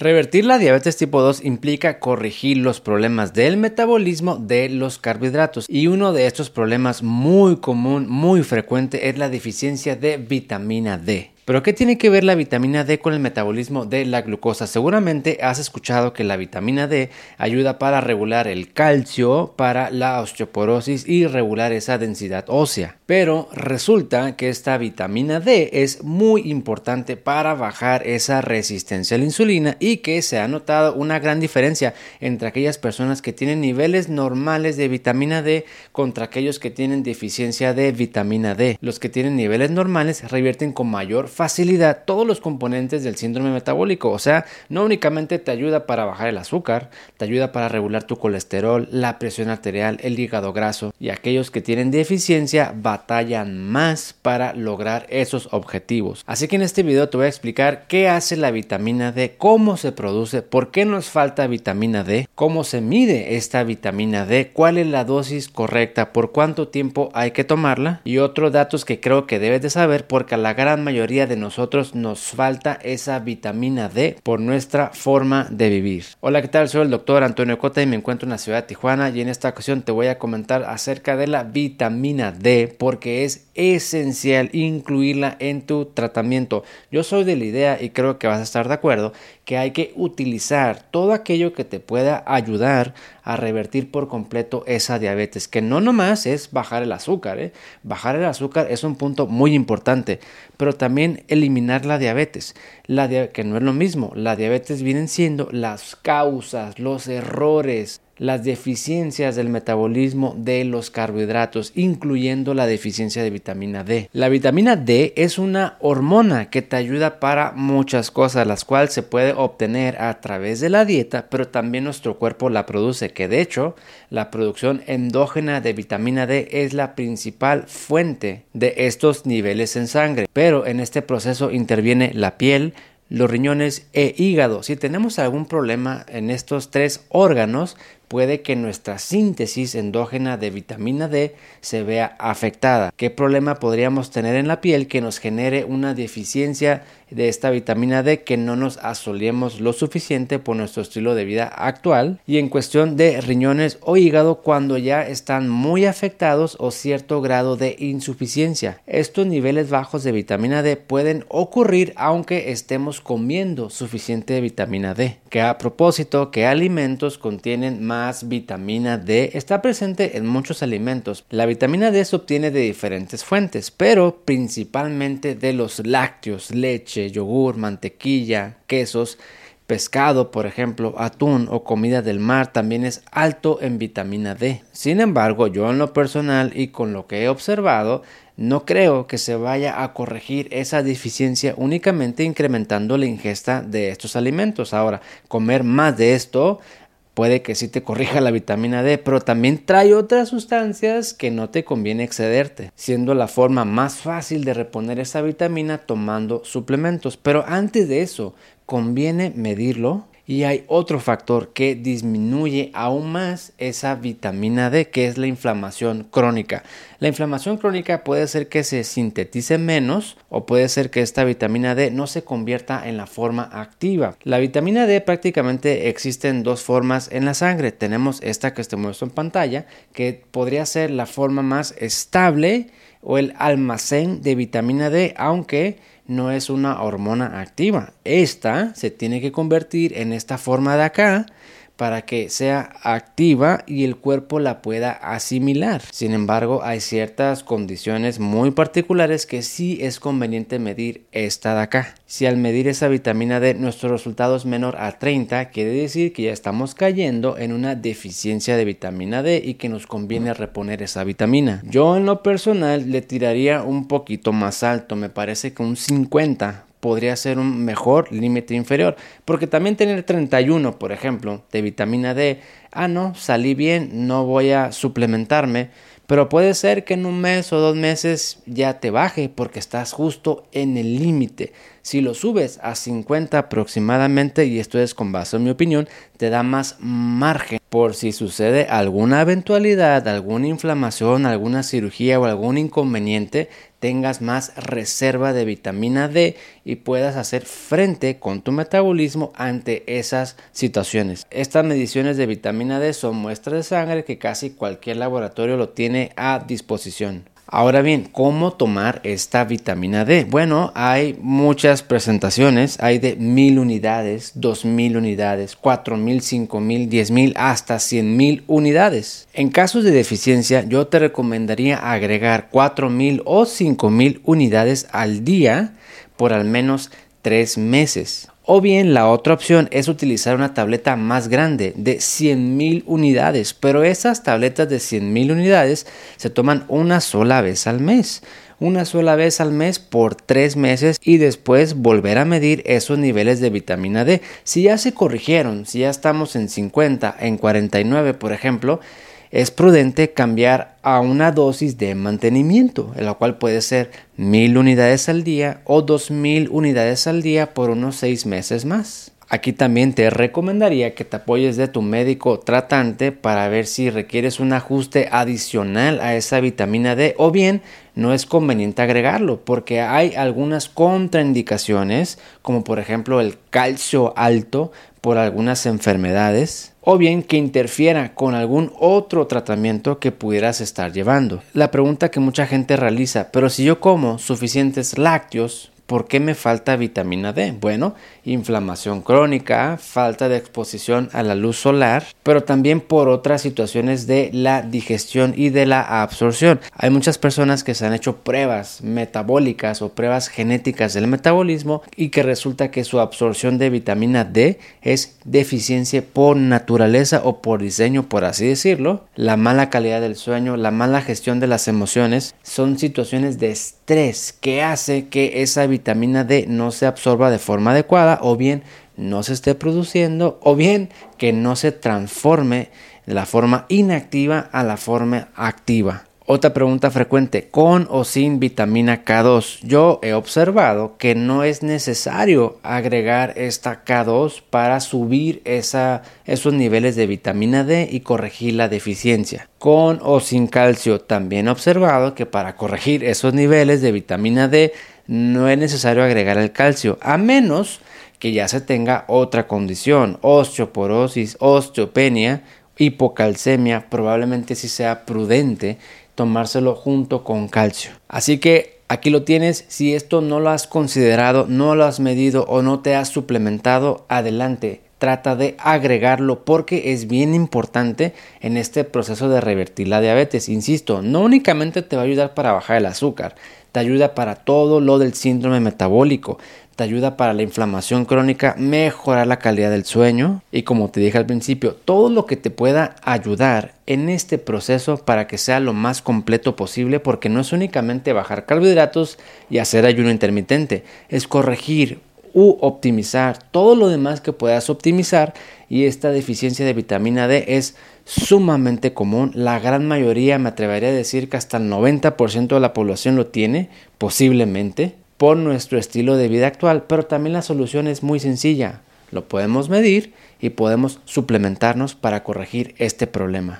Revertir la diabetes tipo 2 implica corregir los problemas del metabolismo de los carbohidratos y uno de estos problemas muy común, muy frecuente es la deficiencia de vitamina D. Pero ¿qué tiene que ver la vitamina D con el metabolismo de la glucosa? Seguramente has escuchado que la vitamina D ayuda para regular el calcio, para la osteoporosis y regular esa densidad ósea. Pero resulta que esta vitamina D es muy importante para bajar esa resistencia a la insulina y que se ha notado una gran diferencia entre aquellas personas que tienen niveles normales de vitamina D contra aquellos que tienen deficiencia de vitamina D. Los que tienen niveles normales revierten con mayor facilidad todos los componentes del síndrome metabólico. O sea, no únicamente te ayuda para bajar el azúcar, te ayuda para regular tu colesterol, la presión arterial, el hígado graso. Y aquellos que tienen deficiencia batallan más para lograr esos objetivos. Así que en este video te voy a explicar qué hace la vitamina D, cómo se produce, por qué nos falta vitamina D, cómo se mide esta vitamina D, cuál es la dosis correcta, por cuánto tiempo hay que tomarla y otros datos que creo que debes de saber porque la gran mayoría de nosotros nos falta esa vitamina D por nuestra forma de vivir. Hola, ¿qué tal? Soy el doctor Antonio Cota y me encuentro en la ciudad de Tijuana y en esta ocasión te voy a comentar acerca de la vitamina D porque es esencial incluirla en tu tratamiento. Yo soy de la idea y creo que vas a estar de acuerdo que hay que utilizar todo aquello que te pueda ayudar a revertir por completo esa diabetes, que no nomás es bajar el azúcar, ¿eh? bajar el azúcar es un punto muy importante, pero también eliminar la diabetes, la que no es lo mismo, la diabetes vienen siendo las causas, los errores, las deficiencias del metabolismo de los carbohidratos, incluyendo la deficiencia de vitamina D. La vitamina D es una hormona que te ayuda para muchas cosas, las cuales se puede obtener a través de la dieta, pero también nuestro cuerpo la produce, que de hecho la producción endógena de vitamina D es la principal fuente de estos niveles en sangre. Pero en este proceso interviene la piel, los riñones e hígado. Si tenemos algún problema en estos tres órganos, puede que nuestra síntesis endógena de vitamina D se vea afectada. ¿Qué problema podríamos tener en la piel que nos genere una deficiencia de esta vitamina D que no nos asolemos lo suficiente por nuestro estilo de vida actual? Y en cuestión de riñones o hígado cuando ya están muy afectados o cierto grado de insuficiencia. Estos niveles bajos de vitamina D pueden ocurrir aunque estemos comiendo suficiente vitamina D. Que a propósito, ¿qué alimentos contienen más vitamina D está presente en muchos alimentos. La vitamina D se obtiene de diferentes fuentes, pero principalmente de los lácteos, leche, yogur, mantequilla, quesos, pescado, por ejemplo, atún o comida del mar también es alto en vitamina D. Sin embargo, yo en lo personal y con lo que he observado, no creo que se vaya a corregir esa deficiencia únicamente incrementando la ingesta de estos alimentos. Ahora, comer más de esto puede que sí te corrija la vitamina D, pero también trae otras sustancias que no te conviene excederte, siendo la forma más fácil de reponer esa vitamina tomando suplementos. Pero antes de eso, conviene medirlo y hay otro factor que disminuye aún más esa vitamina D, que es la inflamación crónica. La inflamación crónica puede ser que se sintetice menos o puede ser que esta vitamina D no se convierta en la forma activa. La vitamina D prácticamente existe en dos formas en la sangre. Tenemos esta que te muestro en pantalla, que podría ser la forma más estable o el almacén de vitamina D, aunque no es una hormona activa. Esta se tiene que convertir en esta forma de acá para que sea activa y el cuerpo la pueda asimilar. Sin embargo, hay ciertas condiciones muy particulares que sí es conveniente medir esta de acá. Si al medir esa vitamina D nuestro resultado es menor a 30, quiere decir que ya estamos cayendo en una deficiencia de vitamina D y que nos conviene reponer esa vitamina. Yo en lo personal le tiraría un poquito más alto, me parece que un 50 podría ser un mejor límite inferior. Porque también tener 31, por ejemplo, de vitamina D, ah, no, salí bien, no voy a suplementarme. Pero puede ser que en un mes o dos meses ya te baje porque estás justo en el límite. Si lo subes a 50 aproximadamente, y esto es con base en mi opinión, te da más margen por si sucede alguna eventualidad, alguna inflamación, alguna cirugía o algún inconveniente, tengas más reserva de vitamina D y puedas hacer frente con tu metabolismo ante esas situaciones. Estas mediciones de vitamina D son muestras de sangre que casi cualquier laboratorio lo tiene a disposición. Ahora bien, ¿cómo tomar esta vitamina D? Bueno, hay muchas presentaciones, hay de mil unidades, dos mil unidades, cuatro mil, cinco mil, diez mil, hasta cien mil unidades. En casos de deficiencia, yo te recomendaría agregar cuatro mil o cinco mil unidades al día por al menos tres meses. O bien la otra opción es utilizar una tableta más grande de 100.000 unidades, pero esas tabletas de 100.000 unidades se toman una sola vez al mes una sola vez al mes por tres meses y después volver a medir esos niveles de vitamina D. Si ya se corrigieron, si ya estamos en 50, en 49 por ejemplo, es prudente cambiar a una dosis de mantenimiento, la cual puede ser mil unidades al día o dos mil unidades al día por unos seis meses más. Aquí también te recomendaría que te apoyes de tu médico tratante para ver si requieres un ajuste adicional a esa vitamina D o bien no es conveniente agregarlo porque hay algunas contraindicaciones como por ejemplo el calcio alto por algunas enfermedades o bien que interfiera con algún otro tratamiento que pudieras estar llevando. La pregunta que mucha gente realiza, pero si yo como suficientes lácteos, ¿Por qué me falta vitamina D? Bueno, inflamación crónica, falta de exposición a la luz solar, pero también por otras situaciones de la digestión y de la absorción. Hay muchas personas que se han hecho pruebas metabólicas o pruebas genéticas del metabolismo y que resulta que su absorción de vitamina D es deficiencia por naturaleza o por diseño, por así decirlo. La mala calidad del sueño, la mala gestión de las emociones son situaciones de estrés que hace que esa vitamina vitamina D no se absorba de forma adecuada o bien no se esté produciendo o bien que no se transforme de la forma inactiva a la forma activa. Otra pregunta frecuente, ¿con o sin vitamina K2? Yo he observado que no es necesario agregar esta K2 para subir esos niveles de vitamina D y corregir la deficiencia. Con o sin calcio, también he observado que para corregir esos niveles de vitamina D no es necesario agregar el calcio, a menos que ya se tenga otra condición, osteoporosis, osteopenia, hipocalcemia, probablemente sí sea prudente tomárselo junto con calcio. Así que aquí lo tienes, si esto no lo has considerado, no lo has medido o no te has suplementado, adelante, trata de agregarlo porque es bien importante en este proceso de revertir la diabetes. Insisto, no únicamente te va a ayudar para bajar el azúcar, te ayuda para todo lo del síndrome metabólico, te ayuda para la inflamación crónica, mejorar la calidad del sueño y como te dije al principio, todo lo que te pueda ayudar en este proceso para que sea lo más completo posible porque no es únicamente bajar carbohidratos y hacer ayuno intermitente, es corregir u optimizar todo lo demás que puedas optimizar y esta deficiencia de vitamina D es sumamente común. La gran mayoría, me atrevería a decir que hasta el 90% de la población lo tiene, posiblemente, por nuestro estilo de vida actual, pero también la solución es muy sencilla. Lo podemos medir y podemos suplementarnos para corregir este problema.